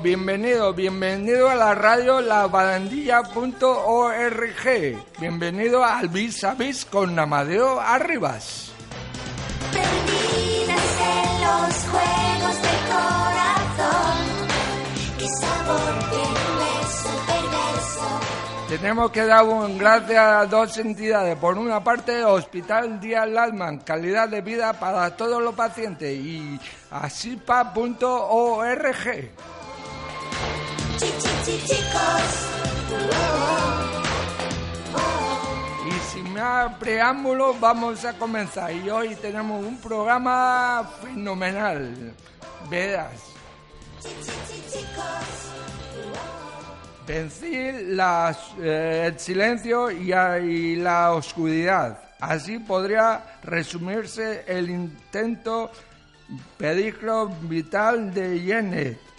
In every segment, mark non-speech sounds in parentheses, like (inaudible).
bienvenido, bienvenido a la radio labarandilla.org. Bienvenido al Vis a Vis con Amadeo Arribas. Perdidas en los juegos del corazón. Qué sabor perverso. Tenemos que dar un gracias a dos entidades. Por una parte, Hospital Díaz Lalman, calidad de vida para todos los pacientes, y asipa.org. Y sin más preámbulos, vamos a comenzar. Y hoy tenemos un programa fenomenal. Verás, las, eh, el silencio y, la oscuridad. Así podría resumirse el intento peligro vital de Janet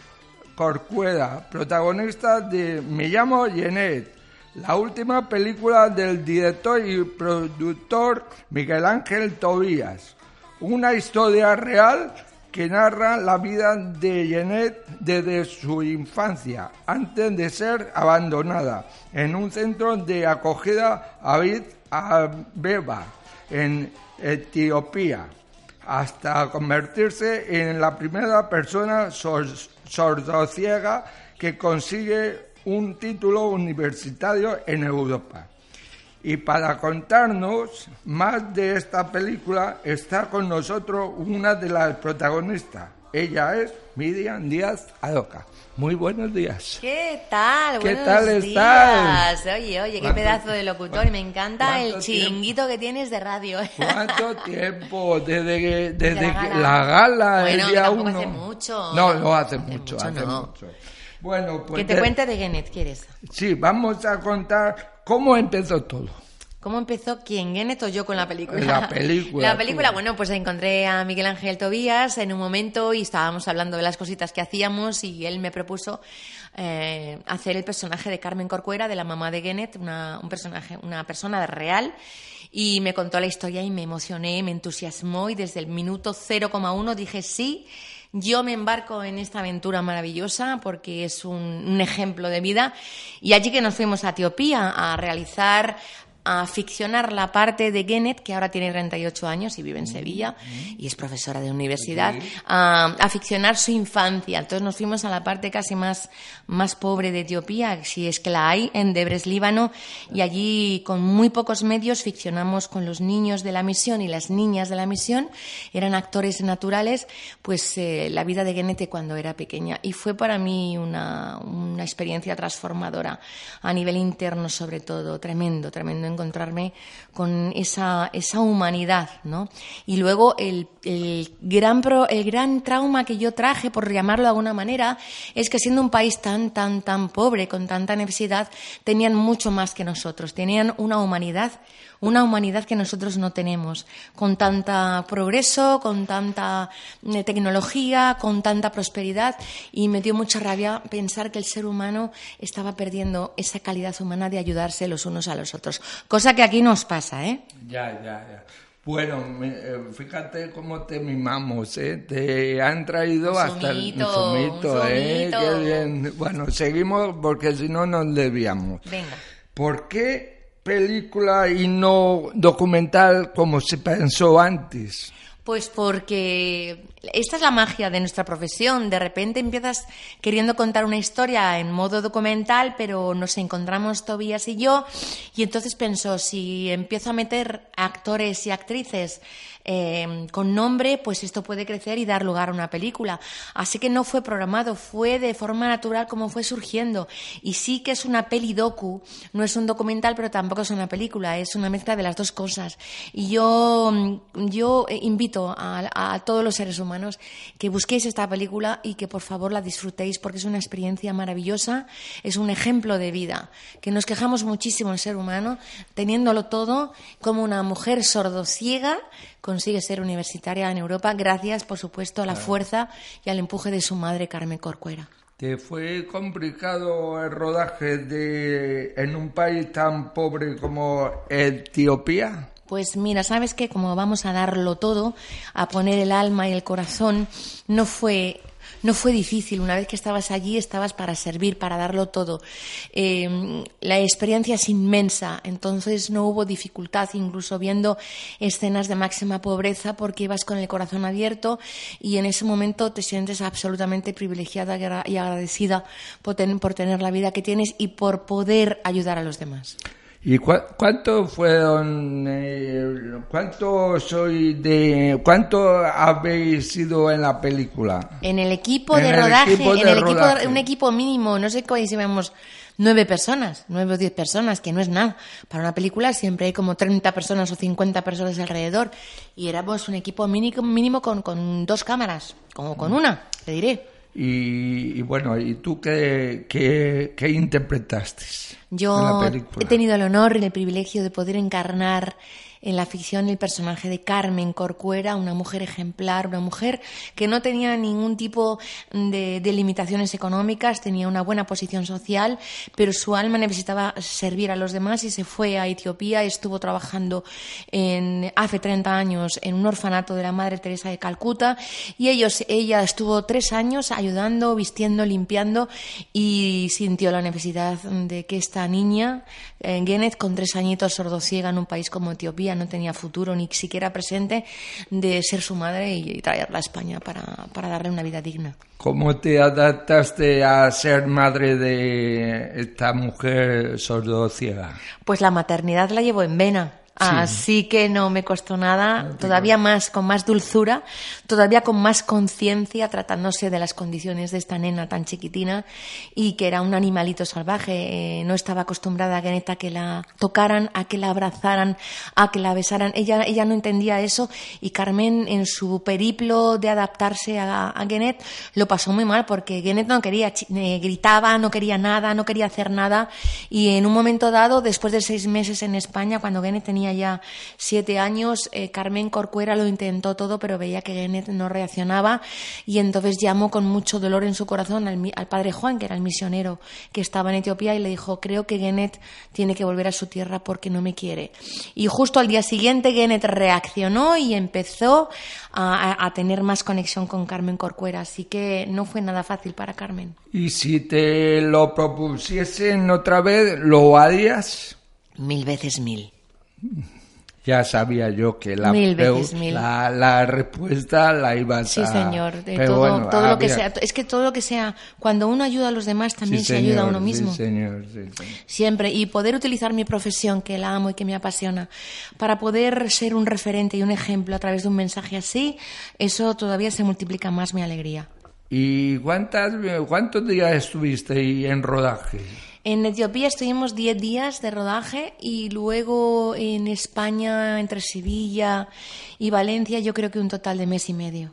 Corcuera, protagonista de Me llamo Janet, la última película del director y productor Miguel Ángel Tobías. Una historia real que narra la vida de Janet desde su infancia, antes de ser abandonada en un centro de acogida Addis Abeba, en Etiopía hasta convertirse en la primera persona sor- sordociega que consigue un título universitario en Europa. Y para contarnos más de esta película está con nosotros una de las protagonistas. Ella es Miriam Díaz Adoca. Muy buenos días. ¿Qué tal? ¿Qué Buenos tal días. estás? Oye, oye, qué ¿Cuánto- pedazo de locutor. Y me encanta el cuánto chinguito que tienes de radio. ¿Cuánto (laughs) tiempo desde que, desde la que gala. la gala Bueno, el día tampoco uno? hace mucho. No, no hace Hace mucho, mucho, hace no. mucho. Bueno, pues que te cuente de Genet, ¿quieres? Sí, vamos a contar cómo empezó todo. ¿Cómo empezó quién, o yo con la película? La película, (laughs) La película, tú. bueno, pues encontré a Miguel Ángel Tobías en un momento y estábamos hablando de las cositas que hacíamos y él me propuso eh, hacer el personaje de Carmen Corcuera, de la mamá de Genet, una, un personaje, una persona real. Y me contó la historia y me emocioné, me entusiasmó y desde el minuto 0,1 dije sí. Yo me embarco en esta aventura maravillosa porque es un, un ejemplo de vida. Y allí que nos fuimos a Etiopía a realizar a ficcionar la parte de Genet, que ahora tiene 38 años y vive en Sevilla y es profesora de universidad, a, a ficcionar su infancia. Entonces nos fuimos a la parte casi más, más pobre de Etiopía, si es que la hay, en Debres, Líbano, y allí con muy pocos medios ficcionamos con los niños de la misión y las niñas de la misión, eran actores naturales, pues eh, la vida de Genet cuando era pequeña. Y fue para mí una, una experiencia transformadora, a nivel interno sobre todo, tremendo, tremendo encontrarme con esa, esa humanidad, ¿no? Y luego el, el gran pro- el gran trauma que yo traje, por llamarlo de alguna manera, es que siendo un país tan, tan, tan pobre, con tanta necesidad, tenían mucho más que nosotros, tenían una humanidad una humanidad que nosotros no tenemos, con tanta progreso, con tanta eh, tecnología, con tanta prosperidad, y me dio mucha rabia pensar que el ser humano estaba perdiendo esa calidad humana de ayudarse los unos a los otros, cosa que aquí nos pasa, ¿eh? Ya, ya, ya. Bueno, eh, fíjate cómo te mimamos, ¿eh? Te han traído hasta el un ¿eh? Qué bien. Bueno, seguimos porque si no nos desviamos. Venga. ¿Por qué película y no documental como se pensó antes? Pues porque esta es la magia de nuestra profesión. De repente empiezas queriendo contar una historia en modo documental, pero nos encontramos Tobías y yo, y entonces pensó, si empiezo a meter actores y actrices eh, con nombre, pues esto puede crecer y dar lugar a una película. Así que no fue programado, fue de forma natural como fue surgiendo. Y sí que es una peli docu, no es un documental, pero tampoco es una película, es una mezcla de las dos cosas. Y yo, mm, yo eh, invito a, a todos los seres humanos que busquéis esta película y que por favor la disfrutéis porque es una experiencia maravillosa, es un ejemplo de vida, que nos quejamos muchísimo el ser humano, teniéndolo todo, como una mujer sordociega consigue ser universitaria en Europa gracias, por supuesto, a la fuerza y al empuje de su madre Carmen Corcuera. ¿Te fue complicado el rodaje de en un país tan pobre como Etiopía? Pues mira, sabes que como vamos a darlo todo, a poner el alma y el corazón, no fue no fue difícil. Una vez que estabas allí, estabas para servir, para darlo todo. Eh, la experiencia es inmensa, entonces no hubo dificultad, incluso viendo escenas de máxima pobreza, porque ibas con el corazón abierto y en ese momento te sientes absolutamente privilegiada y agra- y agradecida por, por tener la vida que tienes y por poder ayudar a los demás. ¿Y cua- cuánto fueron, eh, cuánto soy de, cuánto habéis sido en la película? En el equipo En de el rodaje, en el equipo, un equipo mínimo, no sé cuál íbamos nueve personas, nueve o diez personas, que no es nada. Para una película siempre hay como 30 personas o 50 personas alrededor. Y éramos un equipo mínimo, mínimo con, con dos cámaras, como con una, te diré. Y, y bueno, ¿y tú qué, qué, qué interpretaste en Yo la película? he tenido el honor y el privilegio de poder encarnar en la ficción el personaje de Carmen Corcuera, una mujer ejemplar, una mujer que no tenía ningún tipo de, limitaciones económicas, tenía una buena posición social, pero su alma necesitaba servir a los demás y se fue a Etiopía, estuvo trabajando en, hace 30 años en un orfanato de la Madre Teresa de Calcuta. Y ellos, ella estuvo tres años ayudando, vistiendo, limpiando y sintió la necesidad de que esta niña, eh, Genet, con tres añitos sordociega en un país como Etiopía, no tenía futuro ni siquiera presente, de ser su madre y, y traerla a España para, para darle una vida digna. ¿Cómo te adaptaste a ser madre de esta mujer sordociega? Pues la maternidad la llevo en vena. Así que no me costó nada, todavía más, con más dulzura, todavía con más conciencia, tratándose de las condiciones de esta nena tan chiquitina y que era un animalito salvaje. Eh, no estaba acostumbrada a a que la tocaran, a que la abrazaran, a que la besaran. Ella, ella no entendía eso y Carmen, en su periplo de adaptarse a, a Genet, lo pasó muy mal porque Genet no quería, eh, gritaba, no quería nada, no quería hacer nada y en un momento dado, después de seis meses en España, cuando Genet tenía ya siete años, eh, Carmen Corcuera lo intentó todo, pero veía que Genet no reaccionaba y entonces llamó con mucho dolor en su corazón al, padre Juan, que era el misionero que estaba en Etiopía, y le dijo, creo que Genet tiene que volver a su tierra porque no me quiere. Y justo al día siguiente Genet reaccionó y empezó a, a- a tener más conexión con Carmen Corcuera, así que no fue nada fácil para Carmen. Y si te lo propusiesen otra vez, ¿lo harías? Mil veces mil. Ya sabía yo que la, Mil veces mil. la, la respuesta la ibas Sí, a... señor. De Pero todo, bueno, todo lo que había- sea. Es que todo lo que sea, cuando uno ayuda a los demás, también Sí, se ayuda a señor, uno mismo. Sí, señor, sí, señor. Siempre. Y poder utilizar mi profesión, que la amo y que me apasiona, para poder ser un referente y un ejemplo a través de un mensaje así, eso todavía se multiplica más mi alegría. ¿Y cuántas, cuántos días estuviste ahí en rodaje? En Etiopía estuvimos 10 días de rodaje y luego en España, entre Sevilla y Valencia, yo creo que un total de mes y medio.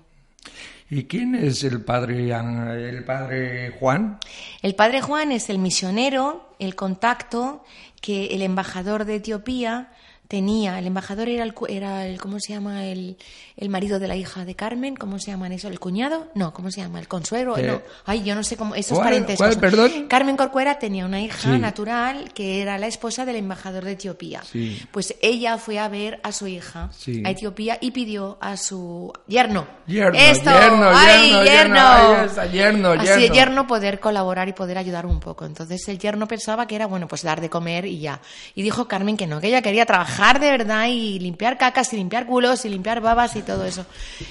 ¿Y quién es el padre, el padre Juan? El padre Juan es el misionero, el contacto que el embajador de Etiopía tenía. El embajador era el, era el ¿cómo se llama? El, el marido de la hija de Carmen. ¿Cómo se llaman eso? ¿El cuñado? No, ¿cómo se llama? ¿El consuegro? Eh, no. Ay, yo no sé cómo. Esos ¿cuál- parentescos. cuál, perdón? Carmen Corcuera tenía una hija Sí. natural que era la esposa del embajador de Etiopía. Sí. Pues ella fue a ver a su hija Sí. a Etiopía y pidió a su yerno. Yerno, Esto, yerno, ¡ay, yerno, yerno! Está, yerno, Así, yerno. yerno poder colaborar y poder ayudar un poco. Entonces el yerno pensaba que era, bueno, pues dar de comer y ya. Y dijo Carmen que no, que ella quería trabajar de verdad y limpiar cacas y limpiar culos y limpiar babas y todo eso.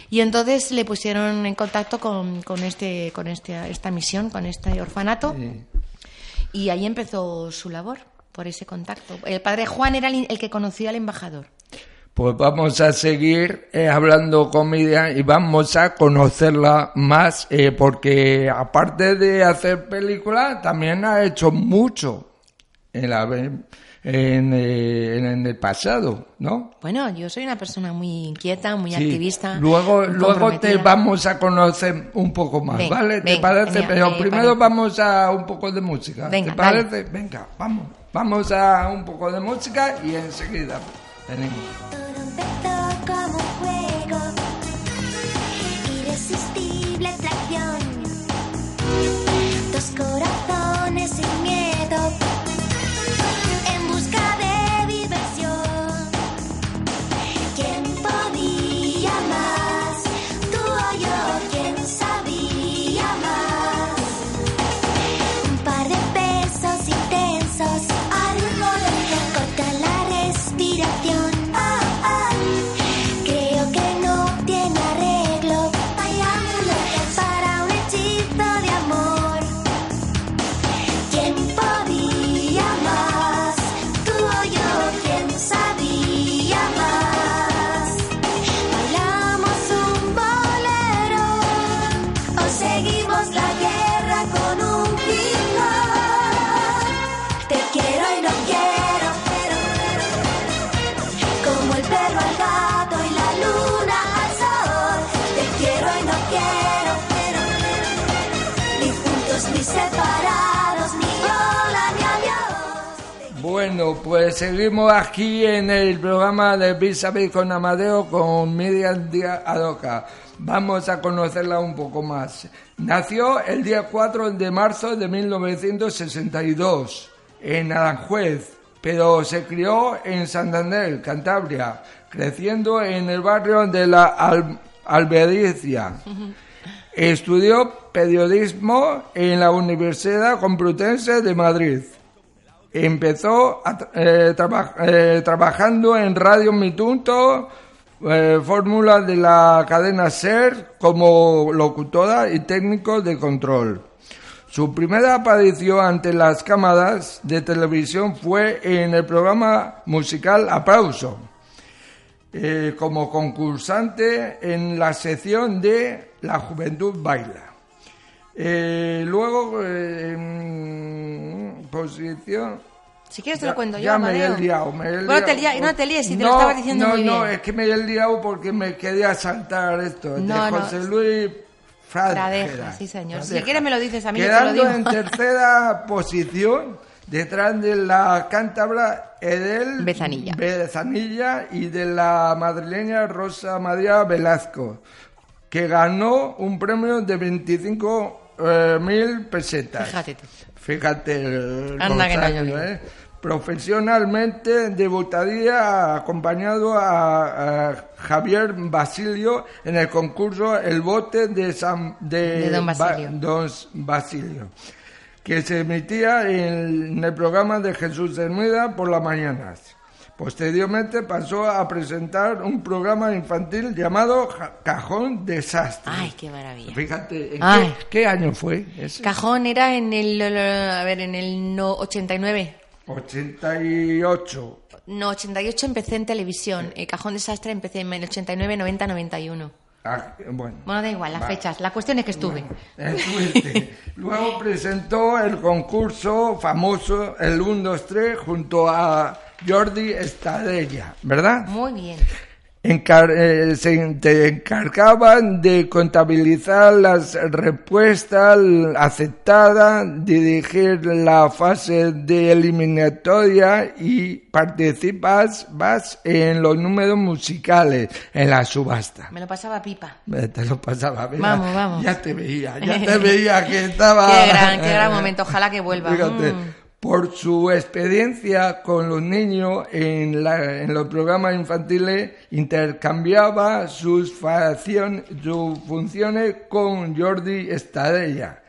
Y entonces le pusieron en contacto con, con este, con este, esta misión, con este orfanato. Y ahí empezó su labor, por ese contacto. El padre Juan era el, el que conocía al embajador. Pues vamos a seguir eh, hablando con Miriam y vamos a conocerla más eh, porque aparte de hacer películas también ha hecho mucho en, la, en, eh, en el pasado, ¿no? Bueno, yo soy una persona muy inquieta, muy Sí. activista. Luego, muy luego te vamos a conocer un poco más, Venga, ¿vale? ¿Te parece? Pero me primero vamos a un poco de música. Venga, ¿Te dale. parece? Venga, vamos. Vamos a un poco de música y enseguida. Dos corazones sin miedo, seguimos aquí en el programa de Vis con Amadeo con Miriam Díaz Adoca. Vamos a conocerla un poco más. Nació el día 4 de marzo de 1962 en Aranjuez, pero se crió en Santander, Cantabria, creciendo en el barrio de la Al- Albericia. Estudió periodismo en la Universidad Complutense de Madrid. Empezó eh, eh, trabajando en Radio Mitunto, eh, fórmula de la cadena SER, como locutora y técnico de control. Su primera aparición ante las cámaras de televisión fue en el programa musical Aplauso, eh, como concursante en la sección de La Juventud Baila. Luego, posición... Si quieres te Ya- lo cuento yo, ya me he liado, me he Bueno, liado. te lia- no te líes, si te lo estaba diciendo no, muy bien. No, es que me he liado porque me quería saltar esto. No, de no. José Luis. Fradeja, sí, señor. Si Fradeja. quieres me lo dices a mí, yo te lo Quedando digo. en tercera (laughs) posición, detrás de la cántabra Edel Bezanilla. Bezanilla y de la madrileña Rosa María Velasco, que ganó un premio de 25 eh, mil pesetas. Fíjate tú. Fíjate el Anda que no consaño, llovió. ¿eh? Profesionalmente debutaría acompañado a, a Javier Basilio en el concurso El Bote de, San, de, De Don Ba- Basilio. Don Basilio, que se emitía en, en el programa de Jesús Hermida por las mañanas. Posteriormente pasó a presentar un programa infantil llamado Cajón Desastre. Ay, qué maravilla. Fíjate, ¿en qué, qué año fue ese? Cajón era en el, a ver, en el no, 89. 88. No, 88 empecé en televisión. El Cajón Desastre empecé en el 89, 90, 91. Ah, bueno. Bueno, da igual, las Va. fechas. La cuestión es que estuve. Estuviste. Luego presentó el concurso famoso, el 1, 2, 3, junto a Jordi Estadella, ¿verdad? Muy bien. Encar- eh, se te encargaban de contabilizar las respuestas aceptadas, dirigir la fase de eliminatoria y participas vas en los números musicales en la subasta. Me lo pasaba pipa. Eh, Te lo pasaba bien. Vamos, vamos. Ya te veía, ya (laughs) te veía que estaba. Qué gran, qué gran momento. (laughs) Ojalá que vuelva. Fíjate, Mm. Por su experiencia con los niños en, la- en los programas infantiles, intercambiaba sus, facción- sus funciones con Jordi Estadella.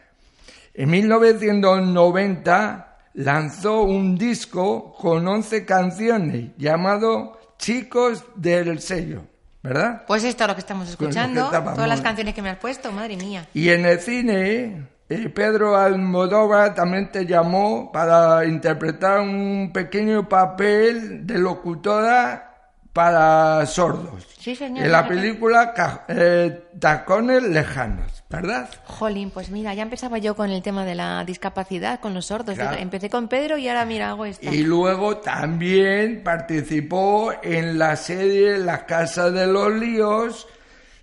En 1990 lanzó un disco con 11 canciones llamado Chicos del Sello, ¿verdad? Pues esto es lo que estamos escuchando. Todas las canciones que me has puesto, madre mía. Y en el cine, eh, Pedro Almodóvar también te llamó para interpretar un pequeño papel de locutora para sordos. Sí, señor, En la película eh, Tacones Lejanos, ¿verdad? Jolín, pues mira, ya empezaba yo con el tema de la discapacidad, con los sordos. Claro. Empecé con Pedro y ahora mira, hago esta. Y luego también participó en la serie La Casa de los Líos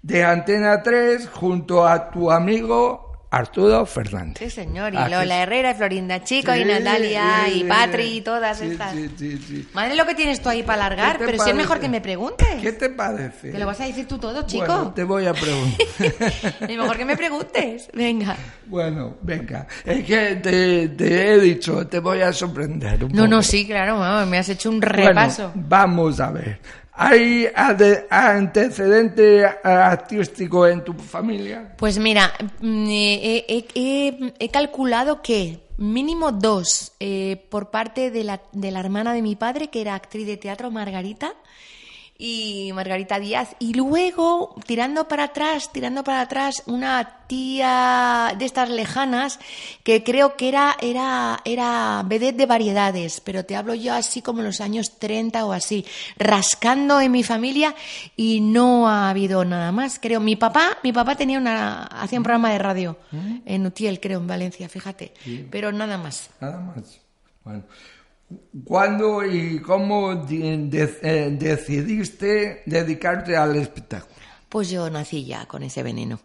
de Antena 3 junto a tu amigo Arturo Fernández. Sí, señor. Y Lola. Herrera, y Florinda Chico, y Natalia, y Patri, y todas Sí, estas. sí, sí, sí. Madre lo que tienes tú ahí para alargar, ¿Qué te pero si es mejor que me preguntes. ¿Qué te parece? Que lo vas a decir tú todo, chico. Bueno, te voy a preguntar. (laughs) Es mejor que me preguntes. Venga. bueno, venga. Es que te, te he dicho, te voy a sorprender un No, poco. no, sí, claro, me has hecho un Bueno, repaso. vamos a ver. ¿Hay antecedente artístico en tu familia? Pues mira, mm, eh, he, he- calculado que mínimo dos eh, por parte de la, de la hermana de mi padre, que era actriz de teatro, Margarita, y Margarita Díaz. Y luego, tirando para atrás, tirando para atrás, una tía de estas lejanas que creo que era, era, era vedette de variedades, pero te hablo yo así como en los años 30 o así, rascando en mi familia y no ha habido nada más, creo. Mi papá, mi papá tenía una, hacía un programa de radio en Utiel, creo, en Valencia, fíjate, pero nada más. Nada más. Bueno. ¿Cuándo y cómo eh, decidiste dedicarte al espectáculo? Pues yo nací ya con ese veneno.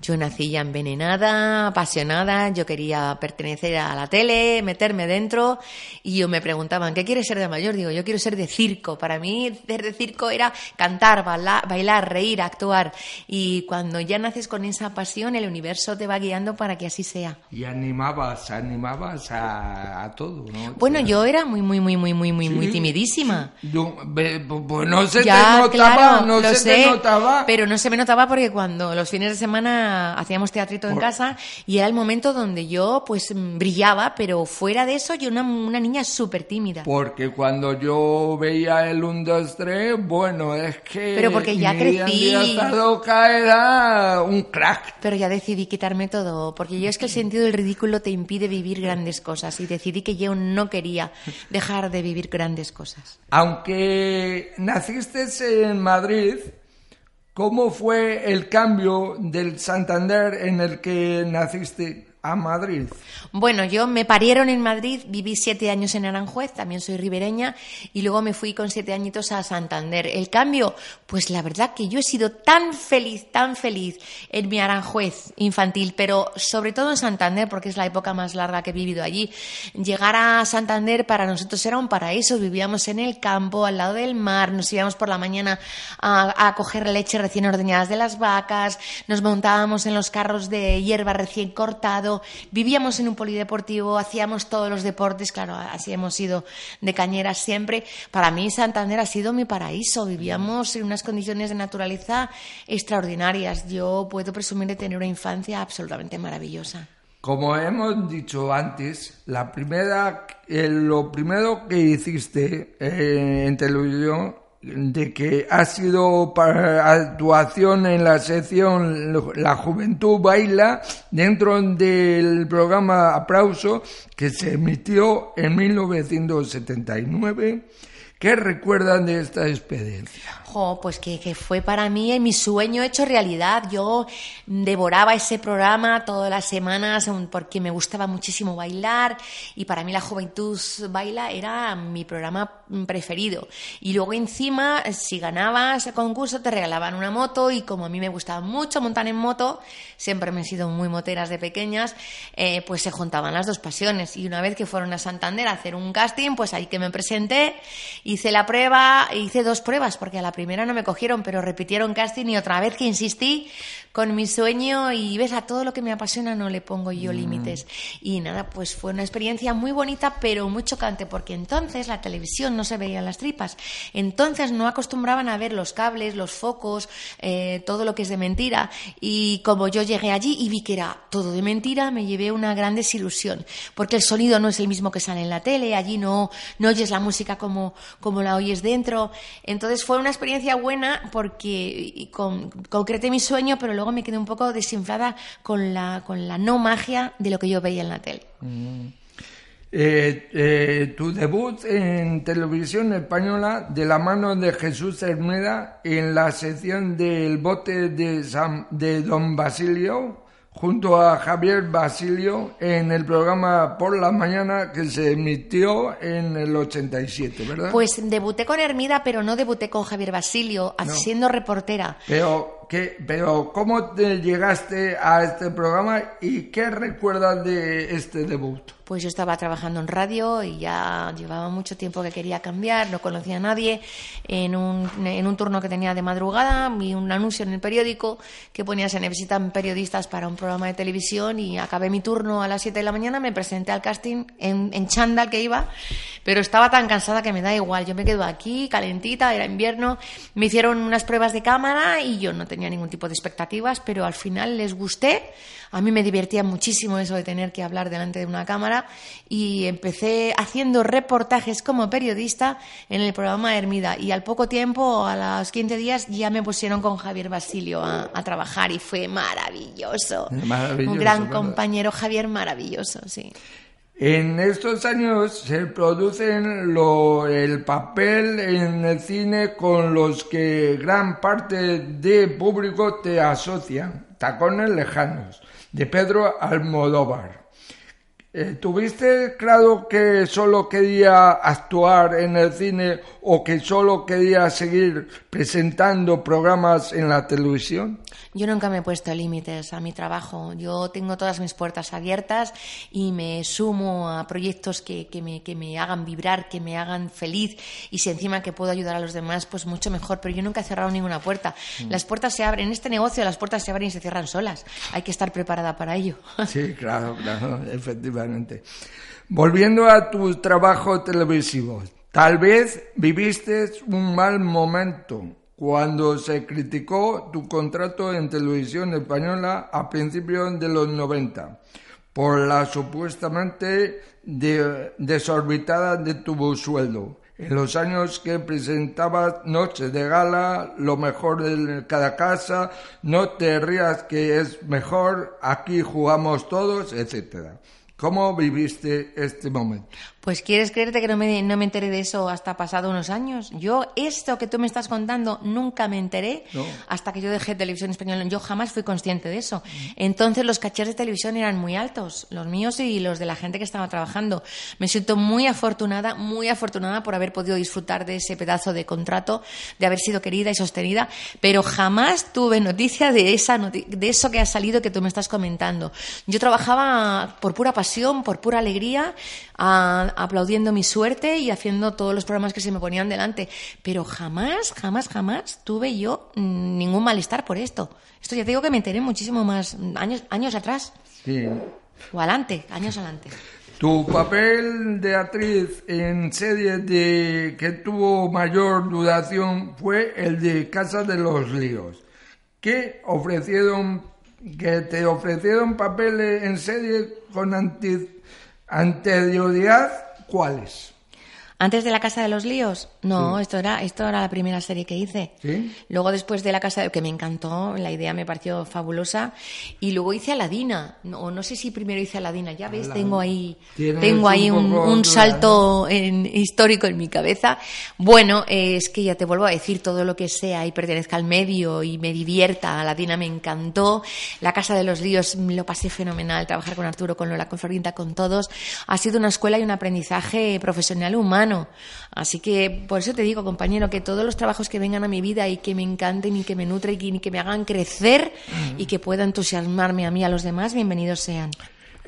Yo nací ya envenenada, apasionada, yo quería pertenecer a la tele, meterme dentro y yo me preguntaban, ¿qué quieres ser de mayor? Digo, yo quiero ser de circo. Para mí ser de circo era cantar, baila- bailar, reír, actuar. Y cuando ya naces con esa pasión, el universo te va guiando para que así sea. Y animabas, animabas a, a todo, ¿no? Bueno, yo era muy, muy, muy, muy, muy, muy, muy Sí. timidísima. Yo- Pues no se ya, te notaba, claro, no se sé, te notaba. pero no se me notaba porque cuando los fines de semana hacíamos teatrito en casa y era el momento donde yo pues brillaba, pero fuera de eso yo una, una niña súper tímida. Porque cuando yo veía el 1, 2, 3, bueno, es que... Pero porque ya crecí. Era un crack. Pero ya decidí quitarme todo, porque yo es que el sentido del ridículo te impide vivir grandes cosas y decidí que yo no quería dejar de vivir grandes cosas. Aunque naciste en Madrid, ¿cómo fue el cambio del Santander en el que naciste a Madrid? Bueno, yo me parieron en Madrid, viví siete años en Aranjuez, también soy ribereña, y luego me fui con siete añitos a Santander. El cambio, pues la verdad que yo he sido tan feliz, tan feliz en mi Aranjuez infantil, pero sobre todo en Santander, porque es la época más larga que he vivido allí. Llegar a Santander para nosotros era un paraíso, vivíamos en el campo, al lado del mar, nos íbamos por la mañana a, a coger leche recién ordeñadas de las vacas, nos montábamos en los carros de hierba recién cortado, vivíamos en un polideportivo, hacíamos todos los deportes, claro, así hemos ido de cañeras siempre. Para mí Santander ha sido mi paraíso, vivíamos en unas condiciones de naturaleza extraordinarias. Yo puedo presumir de tener una infancia absolutamente maravillosa. Como hemos dicho antes, la primera, eh, lo primero que hiciste eh, en televisión, de que ha sido para actuación en la sección La Juventud Baila, dentro del programa Aplauso, que se emitió en 1979. ¿Qué recuerdan de esta experiencia? Pues que, fue para mí mi sueño hecho realidad. Yo devoraba ese programa todas las semanas porque me gustaba muchísimo bailar y para mí la Juventud Baila era mi programa mm, preferido. Y luego encima, si ganabas el concurso, te regalaban una moto y como a mí me gustaba mucho montar en moto, siempre me he sido muy moteras de pequeñas, eh, pues se juntaban las dos pasiones. Y una vez que fueron a Santander a hacer un casting, pues ahí que me presenté, hice la prueba, hice dos pruebas porque a la primera no me cogieron, pero repitieron casting y otra vez que insistí con mi sueño y ves a todo lo que me apasiona no le pongo yo límites. Y nada, pues fue una experiencia muy bonita pero muy chocante porque entonces la televisión no se veían las tripas. Entonces no acostumbraban a ver los cables, los focos, eh, todo lo que es de mentira. Y como yo llegué allí y vi que era todo de mentira, me llevé una gran desilusión porque el sonido no es el mismo que sale en la tele, allí no, no oyes la música como, como la oyes dentro. Entonces fue una experiencia buena porque concreté mi sueño, pero luego me quedé un poco desinflada con la, con la no magia de lo que yo veía en la tele. Eh, eh, tu debut en televisión española de la mano de Jesús Hermida en la sección del bote de, San- de Don Basilio junto a Javier Basilio en el programa Por la Mañana que se emitió en el 87, ¿verdad? Pues debuté con Hermida, pero no debuté con Javier Basilio, siendo reportera. Pero, ¿qué, pero ¿cómo te llegaste a este programa y qué recuerdas de este debut? Pues yo estaba trabajando en radio y ya llevaba mucho tiempo que quería cambiar, no conocía a nadie. En un, en un turno que tenía de madrugada, vi un anuncio en el periódico que ponía se necesitan periodistas para un programa de televisión y acabé mi turno a las 7 de la mañana, me presenté al casting en, en chándal que iba, pero estaba tan cansada que me da igual. Yo me quedo aquí, calentita, era invierno. Me hicieron unas pruebas de cámara y yo no tenía ningún tipo de expectativas, pero al final les gusté. A mí me divertía muchísimo eso de tener que hablar delante de una cámara y empecé haciendo reportajes como periodista en el programa Hermida y al poco tiempo, a los 15 días, ya me pusieron con Javier Basilio a, a trabajar y fue maravilloso. Maravilloso, Un gran ¿verdad? compañero, Javier, maravilloso, sí. En estos años se producen el papel en el cine con los que gran parte de público te asocian, Tacones Lejanos, de Pedro Almodóvar. Eh, ¿Tuviste claro que solo quería actuar en el cine o que solo quería seguir presentando programas en la televisión? Yo nunca me he puesto límites a mi trabajo. Yo tengo todas mis puertas abiertas y me sumo a proyectos que, que, me, que me hagan vibrar, que me hagan feliz y si encima que puedo ayudar a los demás, pues mucho mejor. Pero yo nunca he cerrado ninguna puerta. Mm. Las puertas se abren. En este negocio las puertas se abren y se cierran solas. Hay que estar preparada para ello. (laughs) Sí, claro, claro, efectivamente. Volviendo a tu trabajo televisivo, tal vez viviste un mal momento cuando se criticó tu contrato en televisión española a principios de los 90 por la supuestamente de- desorbitada de tu sueldo. En los años que presentabas noches de gala, lo mejor de cada casa, no te rías que es mejor, aquí jugamos todos, etcétera. ¿Cómo viviste este momento? Pues quieres creerte que no me, no me enteré de eso hasta pasado unos años. Yo, esto que tú me estás contando, nunca me enteré No. hasta que yo dejé televisión española. Yo jamás fui consciente de eso. Entonces los cachés de televisión eran muy altos, los míos y los de la gente que estaba trabajando. Me siento muy afortunada, muy afortunada por haber podido disfrutar de ese pedazo de contrato, de haber sido querida y sostenida, pero jamás tuve noticia de, esa noti- de eso que ha salido que tú me estás comentando. Yo trabajaba por pura pasión, por pura alegría, a- aplaudiendo mi suerte y haciendo todos los programas que se me ponían delante. Pero jamás, jamás, jamás tuve yo mm, ningún malestar por esto. Esto ya te digo que me enteré muchísimo más mm, años, años atrás. Sí. O adelante, años adelante. Tu papel de actriz en series de que tuvo mayor duración fue el de Casa de los Líos. ¿Qué ofrecieron, que te ofrecieron papeles en series con anterioridad? ¿Cuáles? Antes de la Casa de los Líos, no, esto era esto era la primera serie que hice. ¿Sí? Luego después de la Casa de que me encantó, la idea me pareció fabulosa y luego hice Aladina, no, o no sé si primero hice Aladina, ya ves, tengo ahí tengo ahí un un, un salto en- histórico en mi cabeza. Bueno, es que ya te vuelvo a decir todo lo que sea y pertenezca al medio y me divierta. Aladina me encantó, la Casa de los Líos lo pasé fenomenal, trabajar con Arturo, con Lola, con Florinda, con todos. Ha sido una escuela y un aprendizaje profesional humano. Así que por eso te digo, compañero, que todos los trabajos que vengan a mi vida y que me encanten y que me nutren y que, me hagan crecer y que pueda entusiasmarme a mí y a los demás, bienvenidos sean.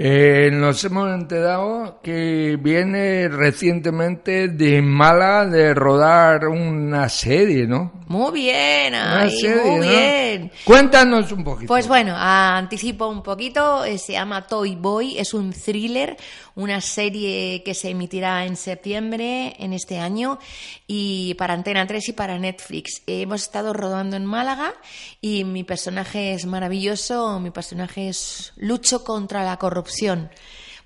Eh, nos hemos enterado que viene recientemente de Mala de rodar una serie, ¿no? Muy bien, ay, serie, muy ¿no? bien. Cuéntanos un poquito. Pues bueno, anticipo un poquito, eh, se llama Toy Boy, es un thriller, una serie que se emitirá en septiembre en este año y para Antena 3 y para Netflix. Hemos estado rodando en Málaga y mi personaje es maravilloso, mi personaje es lucho contra la corrupción.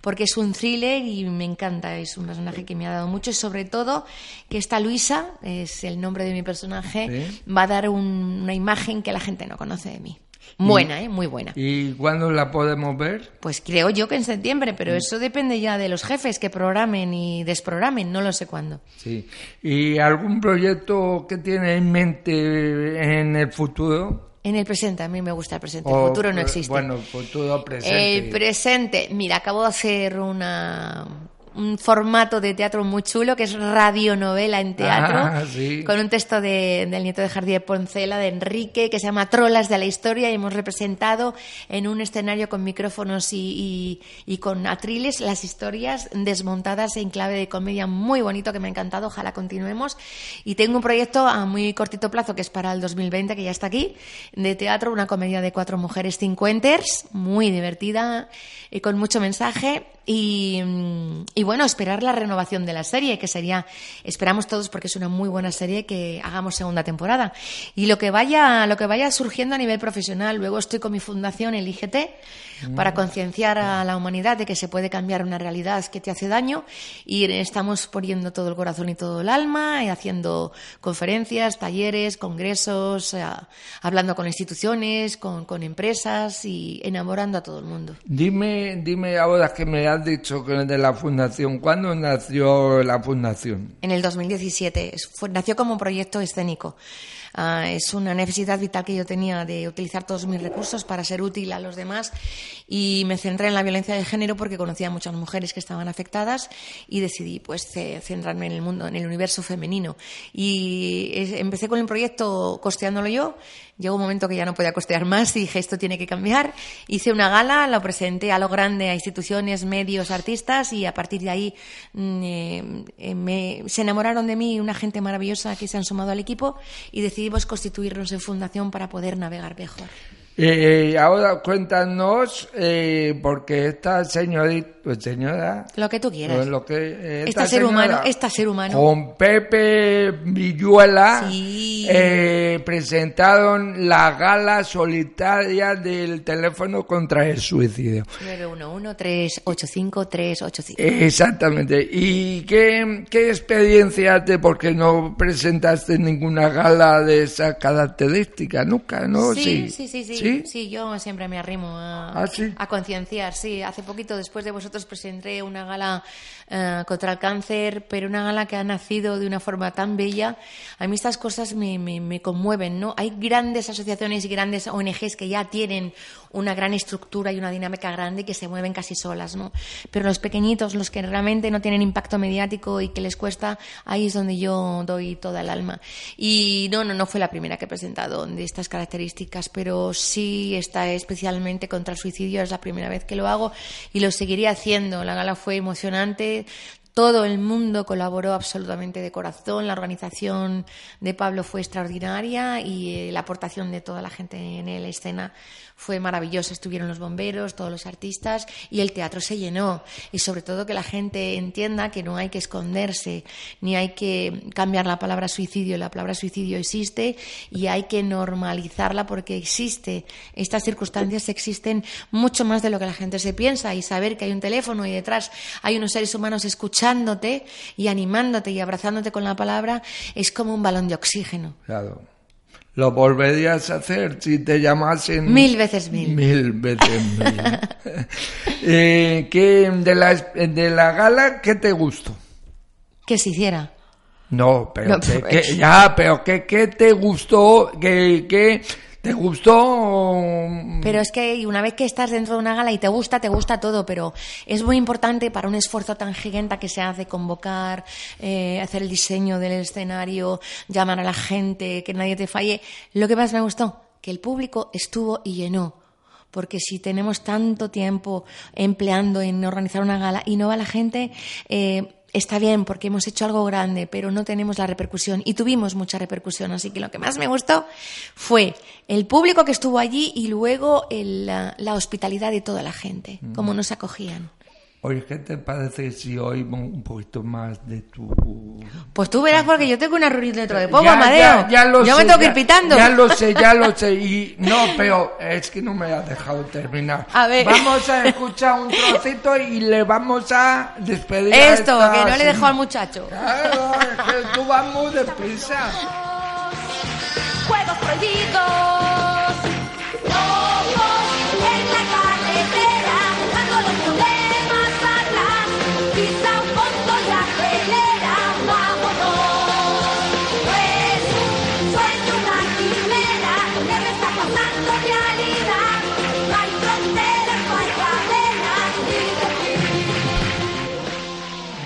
Porque es un thriller y me encanta, es un personaje que me ha dado mucho y sobre todo que esta Luisa, es el nombre de mi personaje, Sí. va a dar un- una imagen que la gente no conoce de mí. Buena, ¿eh? Muy buena. ¿Y cuándo la podemos ver? Pues creo yo que en septiembre, pero eso depende ya de los jefes que programen y desprogramen, no lo sé cuándo. Sí. ¿Y algún proyecto que tiene en mente en el futuro? En el presente, a mí me gusta el presente, el futuro no eh, existe. Bueno, futuro presente. El presente, mira, acabo de hacer una un formato de teatro muy chulo que es radionovela en teatro Ah, sí. con un texto de- del nieto de Jardier Poncela de Enrique que se llama Trolas de la historia y hemos representado en un escenario con micrófonos y, y- y con atriles las historias desmontadas en clave de comedia muy bonito que me ha encantado. Ojalá continuemos. Y tengo un proyecto a muy cortito plazo que es para el 2020 que ya está aquí de teatro una comedia de cuatro mujeres cincuenters muy divertida y con mucho mensaje y, bueno, esperar la renovación de la serie, que sería, esperamos todos porque es una muy buena serie que hagamos segunda temporada. Y lo que vaya, lo que vaya surgiendo a nivel profesional, luego estoy con mi fundación, el IGT, para concienciar a la humanidad de que se puede cambiar una realidad que te hace daño y estamos poniendo todo el corazón y todo el alma y haciendo conferencias, talleres, congresos, eh, hablando con instituciones, con, con empresas y enamorando a todo el mundo. Dime, dime ahora que me has dicho que de la fundación, ¿cuándo nació la fundación? En el 2017 Es- fue- nació como un proyecto escénico. Ah, es una necesidad vital que yo tenía de utilizar todos mis recursos para ser útil a los demás y me centré en la violencia de género porque conocía a muchas mujeres que estaban afectadas y decidí pues ce- centrarme en el mundo, en el universo femenino. Y empecé con el proyecto costeándolo yo, llegó un momento que ya no podía costear más y dije, esto tiene que cambiar. Hice una gala, lo presenté a lo grande a instituciones, medios, artistas y a partir de ahí mm, eh, eh, me- se enamoraron de mí una gente maravillosa que se han sumado al equipo y decidimos constituirnos en fundación para poder navegar mejor. Eh, ahora cuéntanos, eh, porque esta señorita, pues señora, Lo que tú quieras. pues lo que, Esta ser señora, humano, esta ser humano. Con Pepe Villuela Sí. eh, presentaron la gala solitaria del teléfono contra el suicidio. 911-385-385. Exactamente. ¿Y qué, qué experiencia de porque no presentaste ninguna gala de esa característica? Nunca, ¿no? Sí, sí, sí, sí, ¿Sí? Sí, yo siempre me arrimo a, Ah, sí. a concienciar. Sí, hace poquito después de vosotros presenté una gala eh, contra el cáncer, pero una gala que ha nacido de una forma tan bella. A mí estas cosas me, me, me conmueven, ¿no? Hay grandes asociaciones y grandes ONGs que ya tienen una gran estructura y una dinámica grande que se mueven casi solas, ¿no? Pero los pequeñitos, los que realmente no tienen impacto mediático y que les cuesta, ahí es donde yo doy toda el alma. Y no, no, no fue la primera que he presentado de estas características, pero sí está especialmente contra el suicidio, es la primera vez que lo hago y lo seguiré haciendo. La gala fue emocionante. Todo el mundo colaboró absolutamente de corazón. La organización de Pablo fue extraordinaria y eh, la aportación de toda la gente en la escena fue maravillosa. Estuvieron los bomberos, todos los artistas y el teatro se llenó. Y sobre todo que la gente entienda que no hay que esconderse, ni hay que cambiar la palabra suicidio. La palabra suicidio existe y hay que normalizarla porque existe. Estas circunstancias existen mucho más de lo que la gente se piensa y saber que hay un teléfono y detrás hay unos seres humanos escuchándote y animándote y abrazándote con la palabra es como un balón de oxígeno. Claro. ¿Lo volverías a hacer si te llamasen? Mil veces mil. Mil veces mil. (laughs) eh, ¿qué, de, la, de la gala, ¿qué te gustó? Que se hiciera. No, pero No, pero- que- ya, pero ¿qué, qué te gustó? ¿Qué, qué te gustó? Pero es que una vez que estás dentro de una gala y te gusta, te gusta todo, pero es muy importante para un esfuerzo tan gigante que se hace convocar, eh, hacer el diseño del escenario, llamar a la gente, que nadie te falle. Lo que más me gustó, que el público estuvo y llenó. Porque si tenemos tanto tiempo empleando en organizar una gala y no va la gente, eh, está bien porque hemos hecho algo grande, pero no tenemos la repercusión. Y tuvimos mucha repercusión. Así que lo que más me gustó fue el público que estuvo allí y luego el, la, la hospitalidad de toda la gente, cómo nos acogían. Oye, ¿qué te parece si oímos un poquito más de tu... Pues tú verás porque yo tengo una reunión dentro de poco, Ya, Amadeo. ya, ya lo yo sé, me tengo que ya- ir pitando. Ya lo sé, ya lo (laughs) sé. Y no, pero es que no me has dejado terminar. A ver. Vamos a escuchar un trocito y le vamos a despedir. a Esto, esta que no le dejo al muchacho. Claro, es que tú vas muy deprisa. Juegos prohibidos.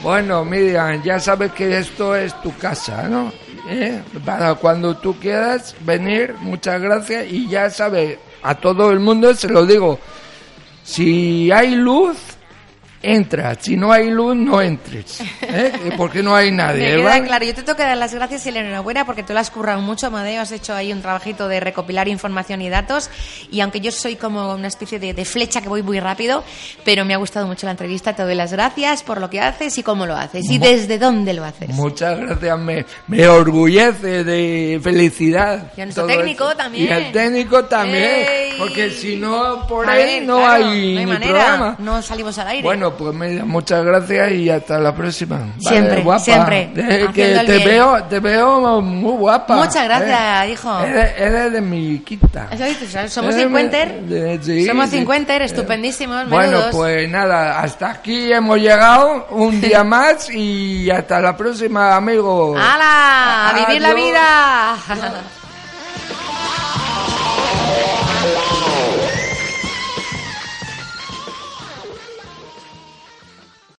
Bueno, Miriam, ya sabes que esto es tu casa, ¿no? ¿Eh? Para cuando tú quieras venir, muchas gracias. Y ya sabes, a todo el mundo se lo digo. Si hay luz, entra. Si no hay luz, no entres. ¿eh? Porque no hay nadie, Me queda ¿vale? claro, yo te tengo que dar las gracias y la enhorabuena porque tú lo has currado mucho, Amadeo, has hecho ahí un trabajito de recopilar información y datos y aunque yo soy como una especie de, de flecha que voy muy rápido, pero me ha gustado mucho la entrevista, te doy las gracias por lo que haces y cómo lo haces y desde dónde lo haces. Muchas gracias, me, me orgullece de felicidad. Y a nuestro técnico también. Y al técnico también, ¡Ey! porque si no, por A ahí ver, no, claro, hay no hay ni manera, programa. no salimos al aire. Bueno, bueno, pues muchas gracias y hasta la próxima. Siempre, guapa. siempre. (laughs) Que te veo, te veo muy guapa. Muchas eh, gracias, hijo. Eres, de mi quita. Somos 50 Somos 50 sí. Eh, estupendísimos. Bueno, pues nada, hasta aquí hemos llegado un (laughs) día más y hasta la próxima, amigos. ¡Hala! ¡A vivir la vida! (laughs)